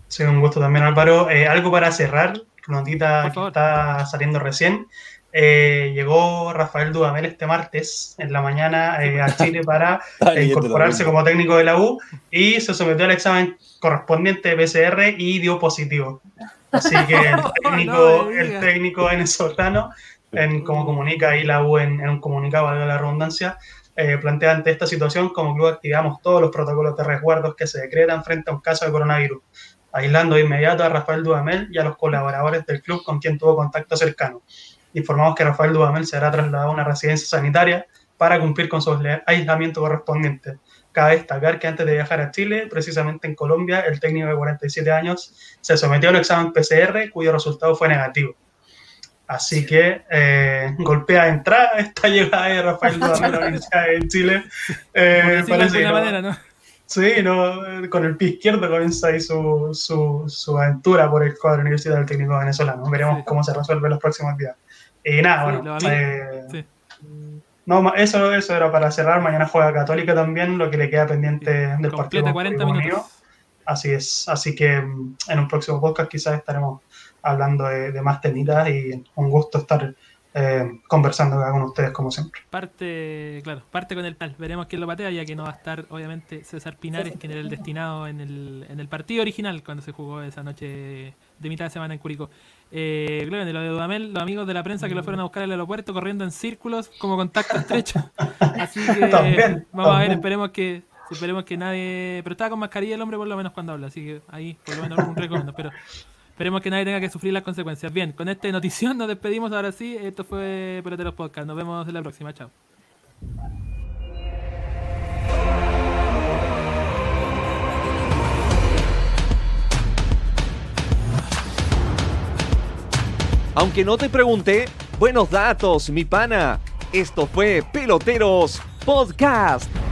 Sí, un gusto también, Álvaro. Eh, algo para cerrar, notita que está saliendo recién. Eh, llegó Rafael Dudamel este martes en la mañana eh, a Chile para incorporarse como técnico de la U y se sometió al examen correspondiente de PCR y dio positivo. Así que el técnico, el técnico venezolano, en, como comunica ahí la U en, un comunicado, valga la redundancia, eh, plantea ante esta situación como club activamos todos los protocolos de resguardos que se decretan frente a un caso de coronavirus, aislando de inmediato a Rafael Dudamel y a los colaboradores del club con quien tuvo contacto cercano. Informamos que Rafael Dudamel será trasladado a una residencia sanitaria para cumplir con su aislamiento correspondiente. Cabe destacar que antes de viajar a Chile, precisamente en Colombia, el técnico de 47 años se sometió a un examen PCR cuyo resultado fue negativo. Así que eh, golpea de entrada esta llegada de Rafael Dudamel en Chile. Eh, parece ¿no? Sí, no, con el pie izquierdo comienza ahí su, su, su aventura por el cuadro universitario del técnico venezolano. Veremos cómo se resuelve los próximos días. Y nada, bueno. Eh, no, eso, eso era para cerrar. Mañana juega Católica también, lo que le queda pendiente del partido. 40 minutos. Así es. Así que mm, en un próximo podcast quizás estaremos hablando de, de más temitas y un gusto estar eh, conversando con ustedes como siempre. Parte, claro, parte con el tal. Veremos quién lo patea, ya que no va a estar, obviamente, César Pinares, quien era el destinado en el, en el partido original cuando se jugó esa noche de mitad de semana en Curicó. Eh, claro, de lo de Dudamel, los amigos de la prensa que lo fueron a buscar al aeropuerto corriendo en círculos como contacto estrecho. Así que vamos a ver, esperemos que esperemos que nadie. Pero estaba con mascarilla el hombre por lo menos cuando habla, así que ahí por lo menos un recomiendo. Pero Esperemos que nadie tenga que sufrir las consecuencias. Bien, con esta notición nos despedimos ahora sí. Esto fue Peloteros Podcast. Nos vemos en la próxima. Chao. Aunque no te pregunté, buenos datos, mi pana. Esto fue Peloteros Podcast.